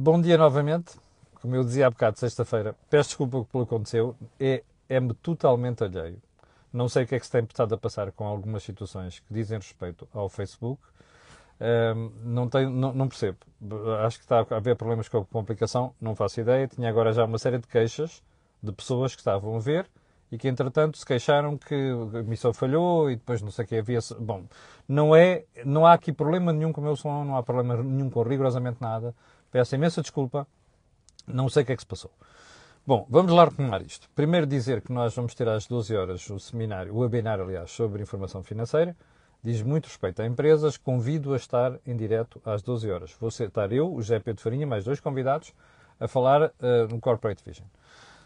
Bom dia novamente. Como eu dizia há bocado, sexta-feira, peço desculpa pelo que aconteceu, é, é-me totalmente alheio. Não sei o que é que se tem estado a passar com algumas situações que dizem respeito ao Facebook. Um, não, tenho, não, não, percebo. Acho que está a haver problemas com a aplicação, não faço ideia. Tinha agora já uma série de queixas de pessoas que estavam a ver e que, entretanto, se queixaram que a emissão falhou e depois não sei o que havia. Bom, não, é, não há aqui problema nenhum com o meu som, não há problema nenhum com rigorosamente nada. Peço imensa desculpa, não sei o que é que se passou. Bom, vamos lá retomar isto. Primeiro dizer que nós vamos ter às 12 horas o seminário, o webinar, aliás, sobre informação financeira. Diz muito respeito a empresas. Convido a estar em direto às 12 horas. Vou estar eu, o José Pedro Farinha, mais dois convidados, a falar uh, no Corporate Vision.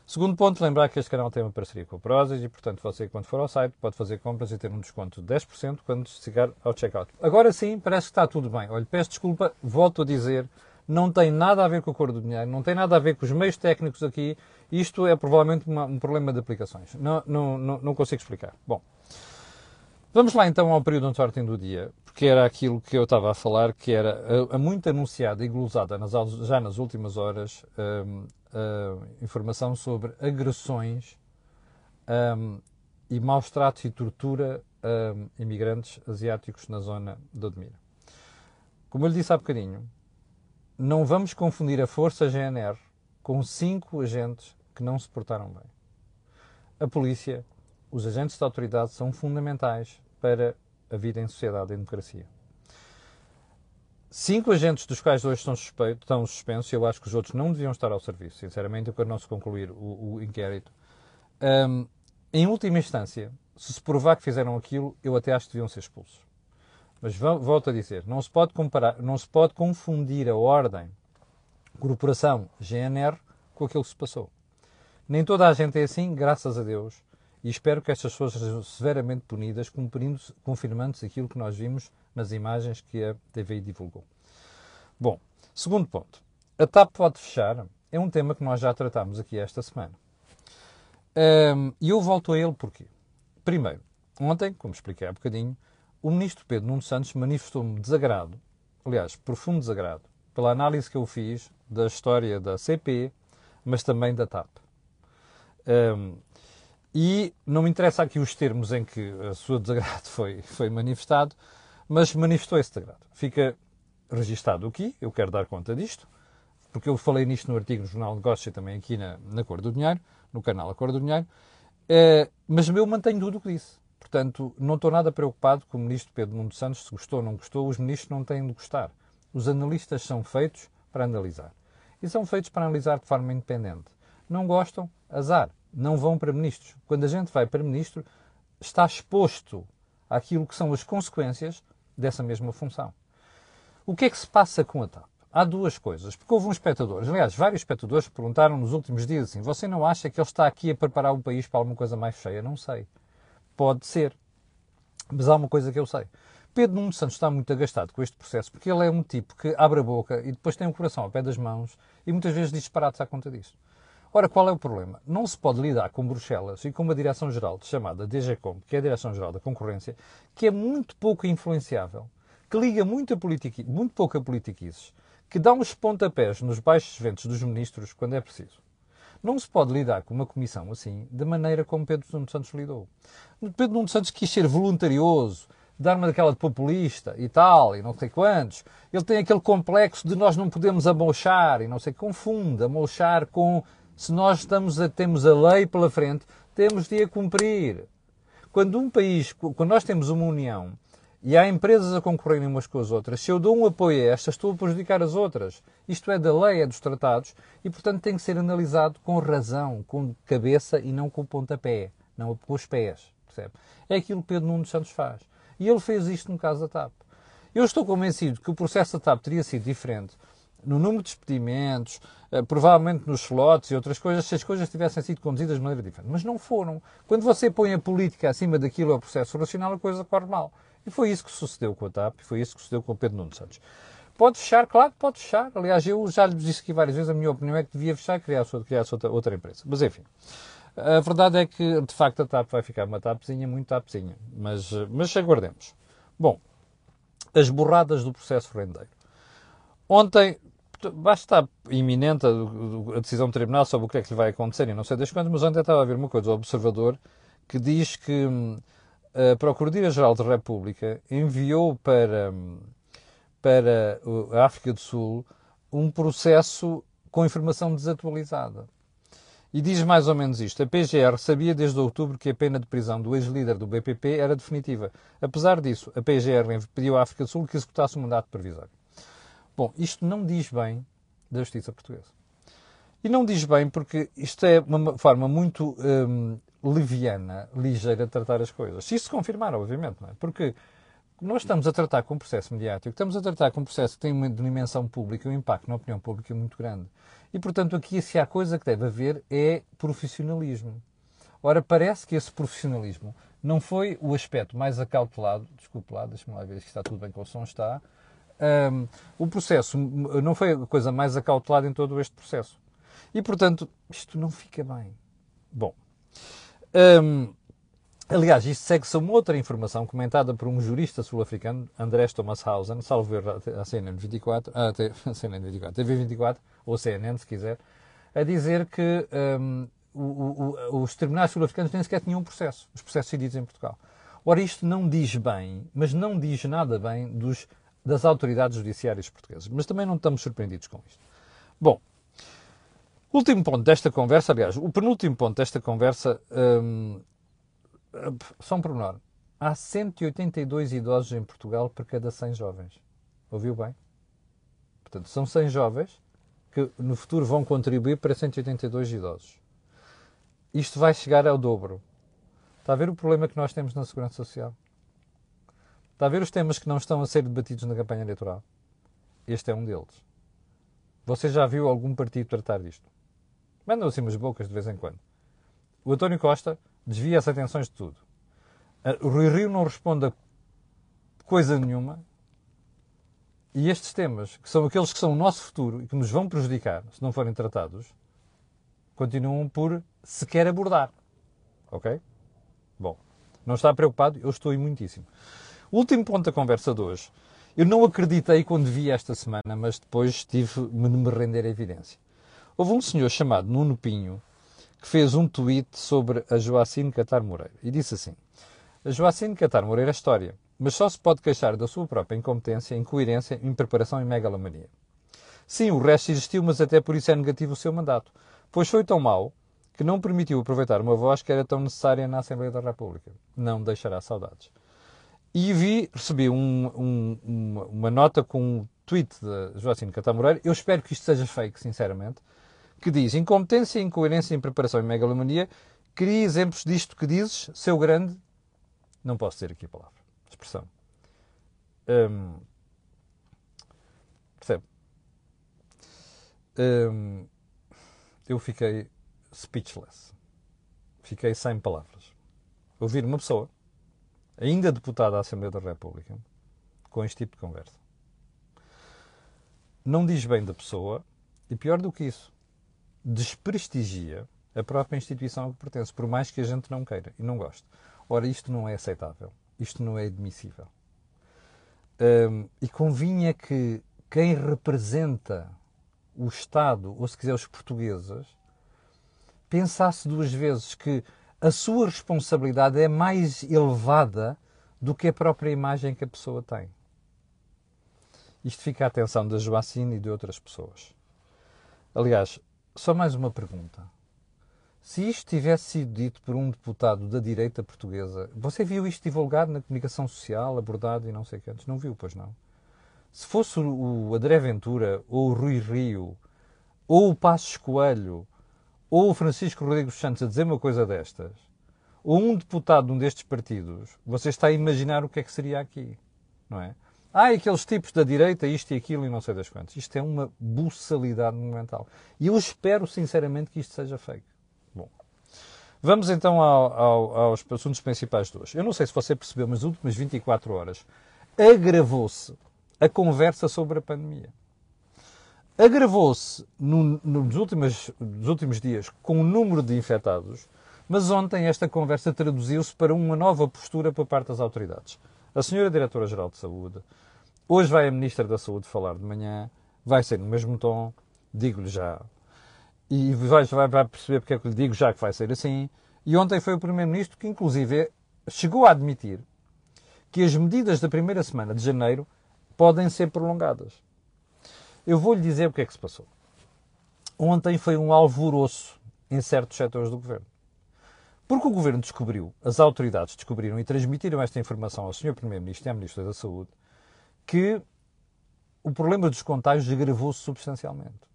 Segundo ponto, lembrar que este canal tem uma parceria com a Prozis e, portanto, você, quando for ao site, pode fazer compras e ter um desconto de 10% quando chegar ao checkout. Agora sim, parece que está tudo bem. Olha, peço desculpa, volto a dizer, não tem nada a ver com a cor do dinheiro, não tem nada a ver com os meios técnicos aqui. Isto é provavelmente uma, um problema de aplicações. Não, não, não, não, consigo explicar. Bom, vamos lá então ao período sorting do dia, porque era aquilo que eu estava a falar, que era a, a muito anunciada e glosada nas, já nas últimas horas um, a informação sobre agressões um, e maus tratos e tortura a imigrantes asiáticos na zona de Odmira. Como eu lhe disse há bocadinho, não vamos confundir a força GNR com cinco agentes que não se portaram bem. A polícia, os agentes da autoridade são fundamentais para a vida em sociedade e democracia. Cinco agentes dos quais dois estão, suspeitos, estão suspensos, eu acho que os outros não deviam estar ao serviço, sinceramente, quando não se concluir o, o inquérito. Um, em última instância, se se provar que fizeram aquilo, eu até acho que deviam ser expulsos. Mas volto a dizer, não se pode comparar, não se pode confundir a ordem corporação GNR com aquilo que se passou. Nem toda a gente é assim, graças a Deus, e espero que estas pessoas sejam severamente punidas, confirmando-se aquilo que nós vimos nas imagens que a TVI divulgou. Bom, segundo ponto. A TAP pode fechar é um tema que nós já tratámos aqui esta semana. E eu volto a ele porquê? Primeiro, ontem, como expliquei há bocadinho, o ministro Pedro Nuno Santos manifestou-me desagrado, aliás, profundo desagrado, pela análise que eu fiz da história da CP, mas também da TAP. Um, e não me interessa aqui os termos em que a sua desagrado foi, foi manifestado, mas manifestou esse desagrado. Fica registado aqui, eu quero dar conta disto, porque eu falei nisto no artigo no Jornal de Negócios e também aqui na, na Cor do Dinheiro, no canal A Cor do Dinheiro, uh, mas eu mantenho tudo o que disse. Portanto, não estou nada preocupado com o ministro Pedro Nuno Santos, se gostou ou não gostou, os ministros não têm de gostar. Os analistas são feitos para analisar. E são feitos para analisar de forma independente. Não gostam? Azar. Não vão para ministros. Quando a gente vai para ministro, está exposto àquilo que são as consequências dessa mesma função. O que é que se passa com a TAP? Há duas coisas. Porque houve um espectador, aliás, vários espectadores perguntaram nos últimos dias assim: você não acha que ele está aqui a preparar o país para alguma coisa mais cheia? Não sei. Pode ser. Mas há uma coisa que eu sei. Pedro Nuno Santos está muito agastado com este processo porque ele é um tipo que abre a boca e depois tem o coração ao pé das mãos e muitas vezes diz disparates à conta disso. Ora, qual é o problema? Não se pode lidar com Bruxelas e com uma direção-geral chamada DGCOM, que é a Direção-Geral da Concorrência, que é muito pouco influenciável, que liga muito, a politica, muito pouco a politiquices, que dá uns pontapés nos baixos ventos dos ministros quando é preciso. Não se pode lidar com uma comissão assim da maneira como Pedro Nuno Santos lidou. Pedro Nuno Santos quis ser voluntarioso, dar uma daquela de populista e tal, e não sei quantos. Ele tem aquele complexo de nós não podemos amochar, e não sei, confunde amochar com se nós estamos a, temos a lei pela frente, temos de a cumprir. Quando um país, quando nós temos uma união e há empresas a concorrerem umas com as outras, se eu dou um apoio a estas, estou a prejudicar as outras. Isto é da lei, é dos tratados, e portanto tem que ser analisado com razão, com cabeça e não com o pontapé, não com os pés. Percebe? É aquilo que Pedro Nuno Santos faz. E ele fez isto no caso da TAP. Eu estou convencido que o processo da TAP teria sido diferente no número de despedimentos, eh, provavelmente nos slots e outras coisas, se as coisas tivessem sido conduzidas de maneira diferente. Mas não foram. Quando você põe a política acima daquilo ao processo racional, a coisa corre mal. E foi isso que sucedeu com a TAP, e foi isso que sucedeu com o Pedro Nuno Santos. Pode fechar, claro que pode fechar. Aliás, eu já lhe disse aqui várias vezes, a minha opinião é que devia fechar e criar, criar outra, outra empresa. Mas enfim. A verdade é que, de facto, a TAP vai ficar uma TAPzinha, muito TAPzinha. Mas, mas aguardemos. Bom, as borradas do processo rendeiro. Ontem basta estar iminente a, a, decisão do tribunal sobre o que é que lhe vai acontecer e não sei das quantas, mas ontem estava a ver uma coisa, o observador, que diz que hum, a Procuradoria-Geral da República enviou para, para a África do Sul um processo com informação desatualizada. E diz mais ou menos isto. A PGR sabia desde outubro que a pena de prisão do ex-líder do BPP era definitiva. Apesar disso, a PGR pediu à África do Sul que executasse o mandato provisório. Bom, isto não diz bem da justiça portuguesa. E não diz bem porque isto é uma forma muito hum, leviana, ligeira de tratar as coisas. Se isso se confirmar, obviamente, não é? Porque nós estamos a tratar com um processo mediático, estamos a tratar com um processo que tem uma dimensão pública, um impacto na opinião pública muito grande. E, portanto, aqui, se há coisa que deve haver, é profissionalismo. Ora, parece que esse profissionalismo não foi o aspecto mais acautelado, desculpe lá, deixe-me lá ver se está tudo bem com o som, está. Um, o processo não foi a coisa mais acautelada em todo este processo. E, portanto, isto não fica bem. Bom, um, aliás, isto segue-se a uma outra informação comentada por um jurista sul-africano, Andrés Thomas Hausen, salvo ver a CNN 24, a CNN 24, TV 24, ou CNN, se quiser, a dizer que um, o, o, os tribunais sul-africanos nem sequer tinham um processo, os processos decididos em Portugal. Ora, isto não diz bem, mas não diz nada bem dos, das autoridades judiciárias portuguesas. Mas também não estamos surpreendidos com isto. Bom, último ponto desta conversa, aliás, o penúltimo ponto desta conversa, um, só um pormenor. Há 182 idosos em Portugal por cada 100 jovens. Ouviu bem? Portanto, são 100 jovens que no futuro vão contribuir para 182 idosos. Isto vai chegar ao dobro. Está a ver o problema que nós temos na Segurança Social? Está a ver os temas que não estão a ser debatidos na campanha eleitoral? Este é um deles. Você já viu algum partido tratar disto? Mandam assim umas bocas de vez em quando. O António Costa desvia as atenções de tudo. O Rui Rio não responde a coisa nenhuma e estes temas, que são aqueles que são o nosso futuro e que nos vão prejudicar se não forem tratados, continuam por sequer abordar. Ok? Bom, não está preocupado? Eu estou muitíssimo. Último ponto da conversa de hoje. Eu não acreditei quando vi esta semana, mas depois tive de me render a evidência. Houve um senhor chamado Nuno Pinho que fez um tweet sobre a Joacine Catar Moreira e disse assim: A Joacine Catar Moreira é história mas só se pode queixar da sua própria incompetência, incoerência, impreparação e megalomania. Sim, o resto existiu, mas até por isso é negativo o seu mandato, pois foi tão mau que não permitiu aproveitar uma voz que era tão necessária na Assembleia da República. Não deixará saudades. E vi, recebi um, um, uma, uma, nota com um tweet de Joacine Catamoreira, eu espero que isto seja fake, sinceramente, que diz incompetência, incoerência, impreparação e megalomania, cria exemplos disto que dizes, seu grande, não posso dizer aqui a palavra expressão. Um, percebe? Um, eu fiquei speechless. Fiquei sem palavras. Ouvir uma pessoa, ainda deputada da Assembleia da República, com este tipo de conversa. Não diz bem da pessoa e, pior do que isso, desprestigia a própria instituição a que pertence, por mais que a gente não queira e não goste. Ora, isto não é aceitável. Isto não é admissível. Um, e convinha que quem representa o Estado, ou se quiser os portugueses, pensasse duas vezes que a sua responsabilidade é mais elevada do que a própria imagem que a pessoa tem. Isto fica à atenção da Joacine e de outras pessoas. Aliás, só mais uma pergunta. Se isto tivesse sido dito por um deputado da direita portuguesa, você viu isto divulgado na comunicação social, abordado e não sei o que antes? Não viu, pois não? Se fosse o André Ventura, ou o Rui Rio, ou o Passos Coelho, ou o Francisco Rodrigues Santos a dizer uma coisa destas, ou um deputado de um destes partidos, você está a imaginar o que é que seria aqui, não é? Ah, aqueles tipos da direita, isto e aquilo e não sei das quantas. Isto é uma buçalidade monumental. E eu espero sinceramente que isto seja fake. Vamos então ao, ao, aos assuntos principais de hoje. Eu não sei se você percebeu, mas nas últimas 24 horas agravou-se a conversa sobre a pandemia. Agravou-se no, nos, últimos, nos últimos dias com o número de infectados, mas ontem esta conversa traduziu-se para uma nova postura por parte das autoridades. A senhora Diretora-Geral de Saúde, hoje vai a Ministra da Saúde falar de manhã, vai ser no mesmo tom, digo-lhe já. E vai, vai, vai perceber porque é que lhe digo já que vai ser assim. E ontem foi o Primeiro-Ministro que, inclusive, chegou a admitir que as medidas da primeira semana de janeiro podem ser prolongadas. Eu vou-lhe dizer o que é que se passou. Ontem foi um alvoroço em certos setores do governo. Porque o governo descobriu, as autoridades descobriram e transmitiram esta informação ao Sr. Primeiro-Ministro e à Ministra da Saúde, que o problema dos contágios agravou-se substancialmente.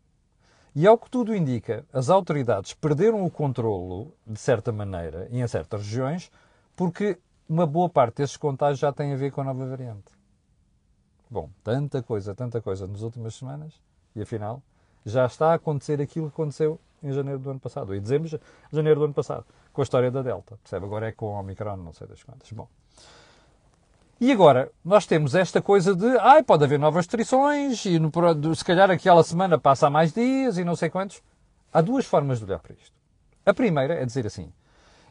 E ao que tudo indica, as autoridades perderam o controlo, de certa maneira, em certas regiões, porque uma boa parte desses contágios já tem a ver com a nova variante. Bom, tanta coisa, tanta coisa nas últimas semanas, e afinal, já está a acontecer aquilo que aconteceu em janeiro do ano passado, em dezembro de janeiro do ano passado, com a história da Delta. Percebe? Agora é com o Omicron, não sei das quantas. Bom. E agora, nós temos esta coisa de, ai, pode haver novas restrições, e no, se calhar aquela semana passa mais dias e não sei quantos. Há duas formas de olhar para isto. A primeira é dizer assim,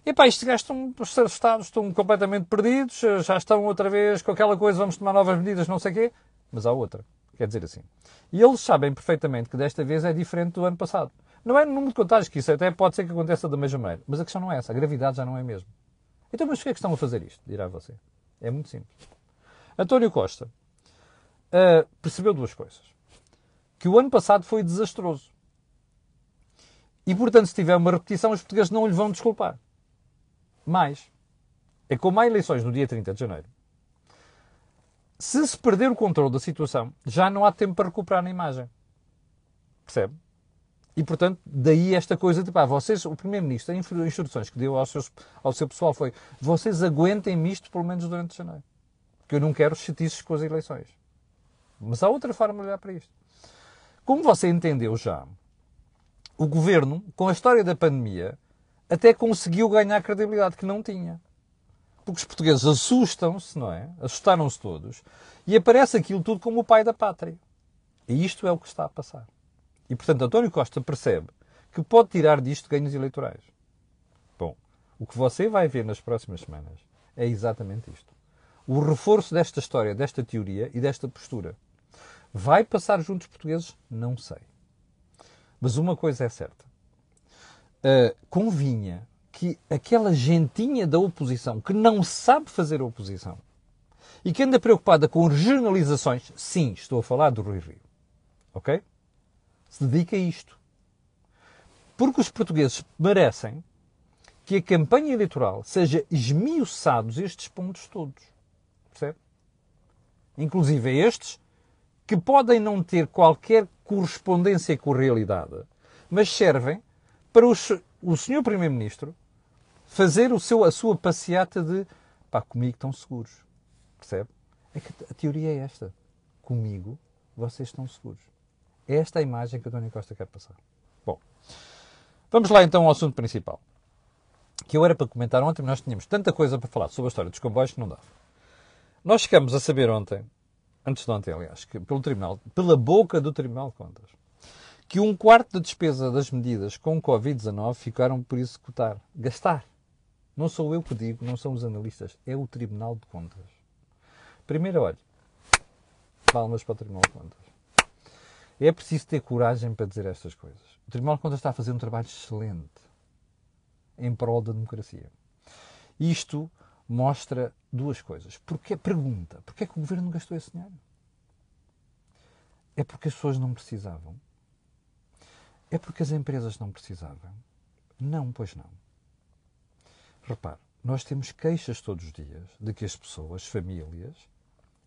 epá, estes gajos estão, os Estados estão completamente perdidos, já estão outra vez com aquela coisa, vamos tomar novas medidas, não sei o quê. Mas há outra. Quer dizer assim. E eles sabem perfeitamente que desta vez é diferente do ano passado. Não é no número de contágios, que isso até pode ser que aconteça da mesma maneira. Mas a questão não é essa. A gravidade já não é mesmo. Então, mas porquê é que estão a fazer isto? Dirá você. É muito simples. António Costa uh, percebeu duas coisas. Que o ano passado foi desastroso. E, portanto, se tiver uma repetição, os portugueses não lhe vão desculpar. Mais. É como há eleições no dia 30 de janeiro. Se se perder o controle da situação, já não há tempo para recuperar na imagem. Percebe? E, portanto, daí esta coisa de, pá, vocês, o Primeiro-Ministro, as instruções que deu ao, seus, ao seu pessoal foi, vocês aguentem-me isto pelo menos durante janeiro. Porque eu não quero chatices com as eleições. Mas há outra forma de olhar para isto. Como você entendeu já, o Governo, com a história da pandemia, até conseguiu ganhar credibilidade que não tinha. Porque os portugueses assustam-se, não é? Assustaram-se todos. E aparece aquilo tudo como o pai da pátria. E isto é o que está a passar. E, portanto, António Costa percebe que pode tirar disto ganhos eleitorais. Bom, o que você vai ver nas próximas semanas é exatamente isto. O reforço desta história, desta teoria e desta postura. Vai passar juntos portugueses? Não sei. Mas uma coisa é certa. Uh, convinha que aquela gentinha da oposição que não sabe fazer oposição e que anda preocupada com regionalizações, sim, estou a falar do Rui Rio. Ok? Se dedica a isto. Porque os portugueses merecem que a campanha eleitoral seja esmiuçados estes pontos todos. Percebe? Inclusive estes que podem não ter qualquer correspondência com a realidade, mas servem para os, o senhor Primeiro-Ministro fazer o seu, a sua passeata de pá, comigo estão seguros. Percebe? É que a teoria é esta. Comigo vocês estão seguros. É esta a imagem que o António Costa quer passar. Bom, vamos lá então ao assunto principal. Que eu era para comentar ontem, nós tínhamos tanta coisa para falar sobre a história dos comboios que não dava. Nós chegamos a saber ontem, antes de ontem, aliás, que pelo Tribunal, pela boca do Tribunal de Contas, que um quarto da despesa das medidas com Covid-19 ficaram por executar, gastar. Não sou eu que digo, não são os analistas, é o Tribunal de Contas. Primeiro, olha, palmas para o Tribunal de Contas. É preciso ter coragem para dizer estas coisas. O Tribunal de Contas está a fazer um trabalho excelente em prol da democracia. Isto mostra duas coisas. Porque pergunta, porquê é que o governo gastou esse dinheiro? É porque as pessoas não precisavam? É porque as empresas não precisavam? Não, pois não. Repare, nós temos queixas todos os dias de que as pessoas, famílias,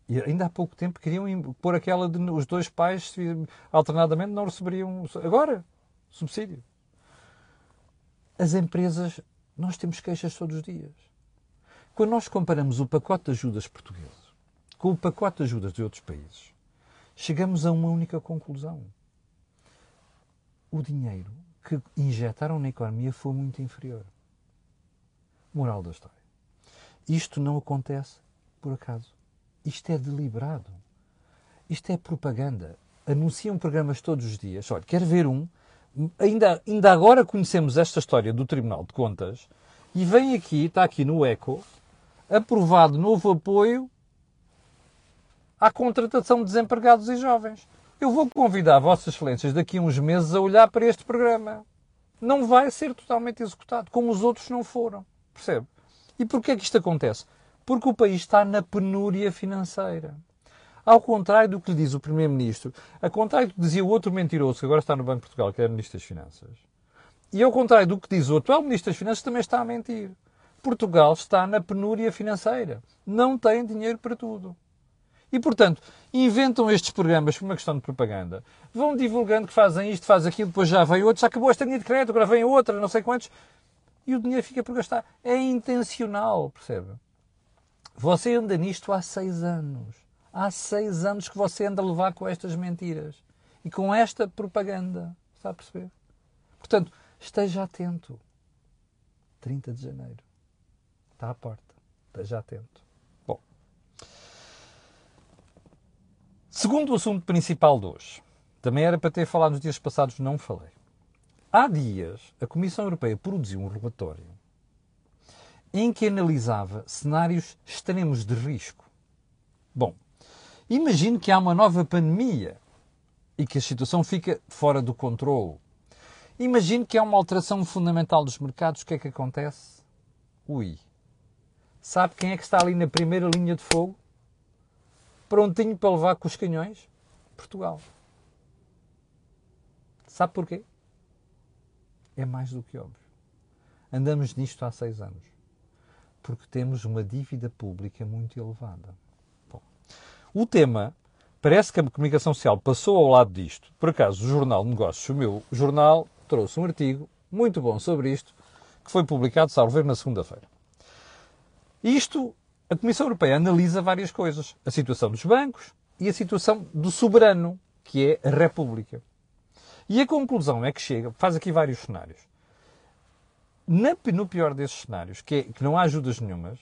e ainda há pouco tempo queriam pôr aquela de os dois pais alternadamente não receberiam agora subsídio. As empresas, nós temos queixas todos os dias. Quando nós comparamos o pacote de ajudas português com o pacote de ajudas de outros países, chegamos a uma única conclusão. O dinheiro que injetaram na economia foi muito inferior. Moral da história. Isto não acontece por acaso. Isto é deliberado. Isto é propaganda. Anunciam programas todos os dias. Olha, quer ver um? Ainda, ainda agora conhecemos esta história do Tribunal de Contas e vem aqui, está aqui no ECO, aprovado novo apoio à contratação de desempregados e jovens. Eu vou convidar Vossas Excelências daqui a uns meses a olhar para este programa. Não vai ser totalmente executado, como os outros não foram. Percebe? E porquê é que isto acontece? Porque o país está na penúria financeira. Ao contrário do que lhe diz o Primeiro-Ministro, ao contrário do que dizia o outro mentiroso que agora está no Banco de Portugal, que é Ministro das Finanças, e ao contrário do que diz o atual Ministro das Finanças, também está a mentir. Portugal está na penúria financeira. Não tem dinheiro para tudo. E, portanto, inventam estes programas por uma questão de propaganda. Vão divulgando que fazem isto, fazem aquilo, depois já vem outro, já acabou esta linha de crédito, agora vem outra, não sei quantos. E o dinheiro fica por gastar. É intencional, percebe? Você anda nisto há seis anos. Há seis anos que você anda a levar com estas mentiras. E com esta propaganda. Está a perceber? Portanto, esteja atento. 30 de janeiro. Está à porta. Esteja atento. Bom. Segundo o assunto principal de hoje. Também era para ter falado nos dias passados, não falei. Há dias, a Comissão Europeia produziu um relatório em que analisava cenários extremos de risco. Bom, imagine que há uma nova pandemia e que a situação fica fora do controle. Imagine que há uma alteração fundamental dos mercados, o que é que acontece? Ui. Sabe quem é que está ali na primeira linha de fogo? Prontinho para levar com os canhões? Portugal. Sabe porquê? é mais do que óbvio. Andamos nisto há seis anos. Porque temos uma dívida pública muito elevada. Bom, o tema parece que a comunicação social passou ao lado disto. Por acaso, o Jornal Negócios, o meu jornal, trouxe um artigo muito bom sobre isto, que foi publicado, salvo ver, na segunda-feira. Isto, a Comissão Europeia analisa várias coisas. A situação dos bancos e a situação do soberano, que é a República. E a conclusão é que chega, faz aqui vários cenários. Na, no pior desses cenários, que, é, que não há ajudas nenhumas,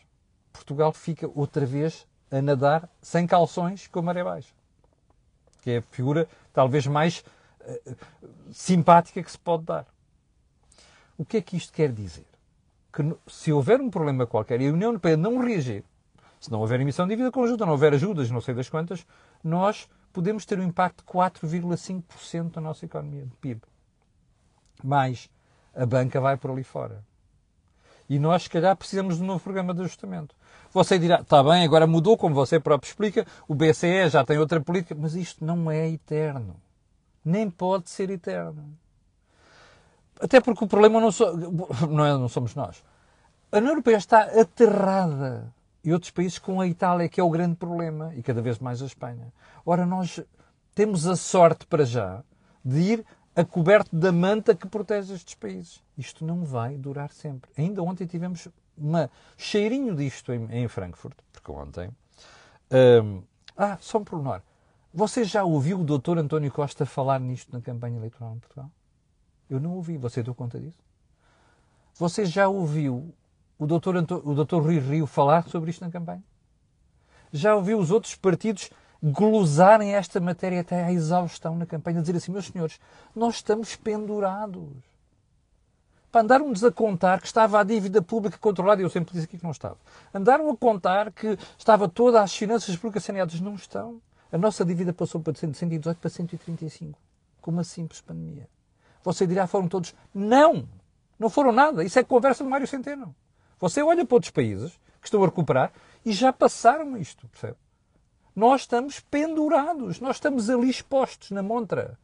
Portugal fica outra vez a nadar sem calções com a maré baixa. Que é a figura talvez mais uh, simpática que se pode dar. O que é que isto quer dizer? Que se houver um problema qualquer e a União Europeia não reagir, se não houver emissão de dívida conjunta, não houver ajudas, não sei das quantas, nós podemos ter um impacto de 4,5% na nossa economia, de PIB. Mas a banca vai por ali fora. E nós, se calhar, precisamos de um novo programa de ajustamento. Você dirá, está bem, agora mudou, como você próprio explica, o BCE já tem outra política, mas isto não é eterno. Nem pode ser eterno. Até porque o problema não, não, é, não somos nós. A União Europeia está aterrada e outros países com a Itália, que é o grande problema, e cada vez mais a Espanha. Ora, nós temos a sorte para já de ir a coberto da manta que protege estes países. Isto não vai durar sempre. Ainda ontem tivemos um cheirinho disto em, em Frankfurt, porque ontem. Ah, só um pormenor. Você já ouviu o doutor António Costa falar nisto na campanha eleitoral em Portugal? Eu não ouvi. Você deu conta disso? Você já ouviu o doutor, o doutor Rui Rio falar sobre isto na campanha? Já ouviu os outros partidos glosarem esta matéria até à exaustão na campanha, dizer assim, meus senhores, nós estamos pendurados. Para andaram-nos a contar que estava a dívida pública controlada, eu sempre disse aqui que não estava. Andaram a contar que estava todas as finanças públicas saneadas. Não estão. A nossa dívida passou de 118 para 135, com uma simples pandemia. Você dirá, foram todos. Não! Não foram nada. Isso é conversa de Mário Centeno. Você olha para outros países que estão a recuperar e já passaram isto, percebe? Nós estamos pendurados, nós estamos ali expostos na montra.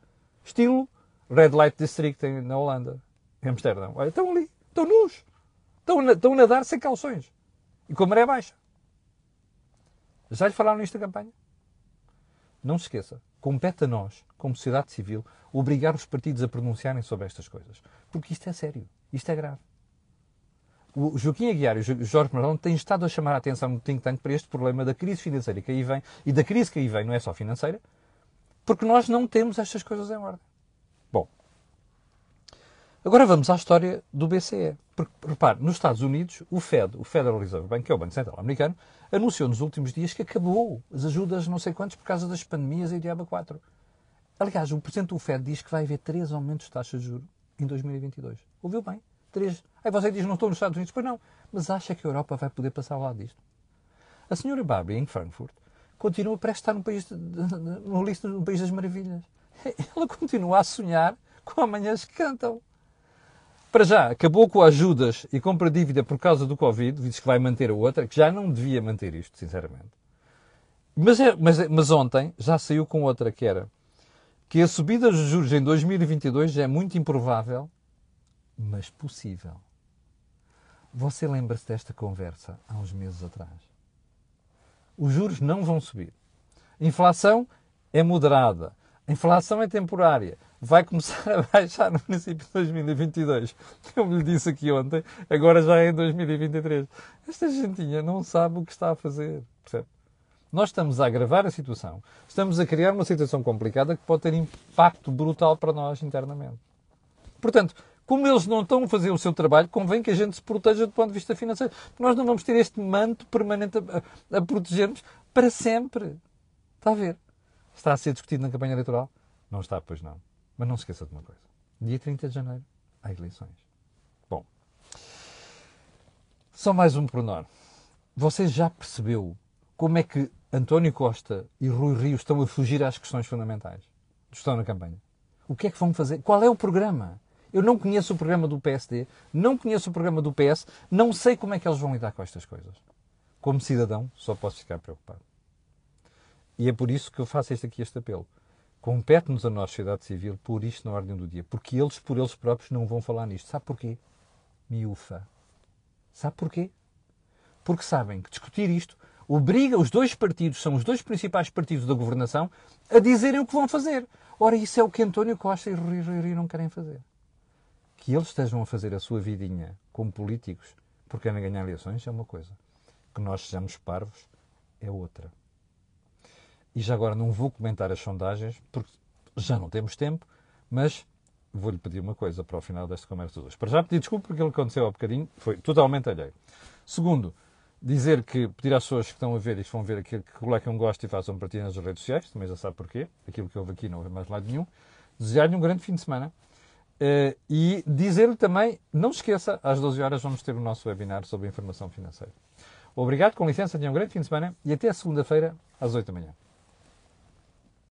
Estilo Red Light District na Holanda, em Amsterdão. Olha, estão ali, estão nus. Estão, estão a nadar sem calções. E com a maré baixa. Já lhe falaram nisto na campanha? Não se esqueça, compete a nós, como sociedade civil, obrigar os partidos a pronunciarem sobre estas coisas. Porque isto é sério, isto é grave o Joaquim Aguiar e o Jorge Marão têm estado a chamar a atenção no think tank para este problema da crise financeira que aí vem, e da crise que aí vem, não é só financeira, porque nós não temos estas coisas em ordem. Bom, agora vamos à história do BCE. Porque, repare, nos Estados Unidos, o Fed, o Federal Reserve Bank, que é o Banco Central Americano, anunciou nos últimos dias que acabou as ajudas não sei quantos por causa das pandemias e diaba 4. Aliás, o Presidente do Fed diz que vai haver três aumentos de taxas de juros em 2022. Ouviu bem? Três. Aí você diz, não estou nos Estados Unidos. Pois não. Mas acha que a Europa vai poder passar lado disto? A senhora Barbie, em Frankfurt, continua parece estar no país, no, lista, no país das maravilhas. Ela continua a sonhar com amanhãs que cantam. Para já, acabou com ajudas e compra dívida por causa do Covid, diz que vai manter a outra, que já não devia manter isto, sinceramente. Mas, é, mas, é, mas ontem já saiu com outra que era que a subida dos juros em 2022 é muito improvável, mas possível. Você lembra-se desta conversa há uns meses atrás? Os juros não vão subir. A inflação é moderada. A inflação é temporária. Vai começar a baixar no princípio de 2022. Como lhe disse aqui ontem, agora já é em 2023. Esta gentinha não sabe o que está a fazer. Percebe? Nós estamos a agravar a situação. Estamos a criar uma situação complicada que pode ter impacto brutal para nós internamente. Portanto, como eles não estão a fazer o seu trabalho, convém que a gente se proteja do ponto de vista financeiro. Nós não vamos ter este manto permanente a, a, proteger-nos para sempre. Está a ver? Está a ser discutido na campanha eleitoral? Não está, pois não. Mas não se esqueça de uma coisa. Dia 30 de janeiro há eleições. Bom, só mais um pormenor. Você já percebeu como é que António Costa e Rui Rio estão a fugir às questões fundamentais? Estão na campanha. O que é que vão fazer? Qual é o programa? Eu não conheço o programa do PSD, não conheço o programa do PS, não sei como é que eles vão lidar com estas coisas. Como cidadão, só posso ficar preocupado. E é por isso que eu faço este aqui este apelo. Compete-nos a nós, sociedade civil, pôr isto na ordem do dia. Porque eles, por eles próprios, não vão falar nisto. Sabe porquê? Miúfa. Sabe porquê? Porque sabem que discutir isto obriga os dois partidos, são os dois principais partidos da governação, a dizerem o que vão fazer. Ora, isso é o que António Costa e Rui Rio não querem fazer que eles estejam a fazer a sua vidinha como políticos porque querem ganhar eleições é uma coisa. Que nós sejamos parvos é outra. E já agora não vou comentar as sondagens, porque já não temos tempo, mas vou-lhe pedir uma coisa para o final desta conversa de hoje. Para já pedir desculpa porque aquilo que aconteceu há bocadinho foi totalmente alheio. Segundo, dizer que, pedir às pessoas que estão a ver e que vão ver aquilo que coloquem um gosto e façam partilha nas redes sociais, também já sabe porquê, aquilo que houve aqui não houve mais lado nenhum. Desejar-lhe um grande fim de semana Uh, e dizer-lhe também, não esqueça, às 12 horas vamos ter o nosso webinar sobre informação financeira. Obrigado, com licença, tenha um grande fim de semana e até segunda-feira, às 8 da manhã.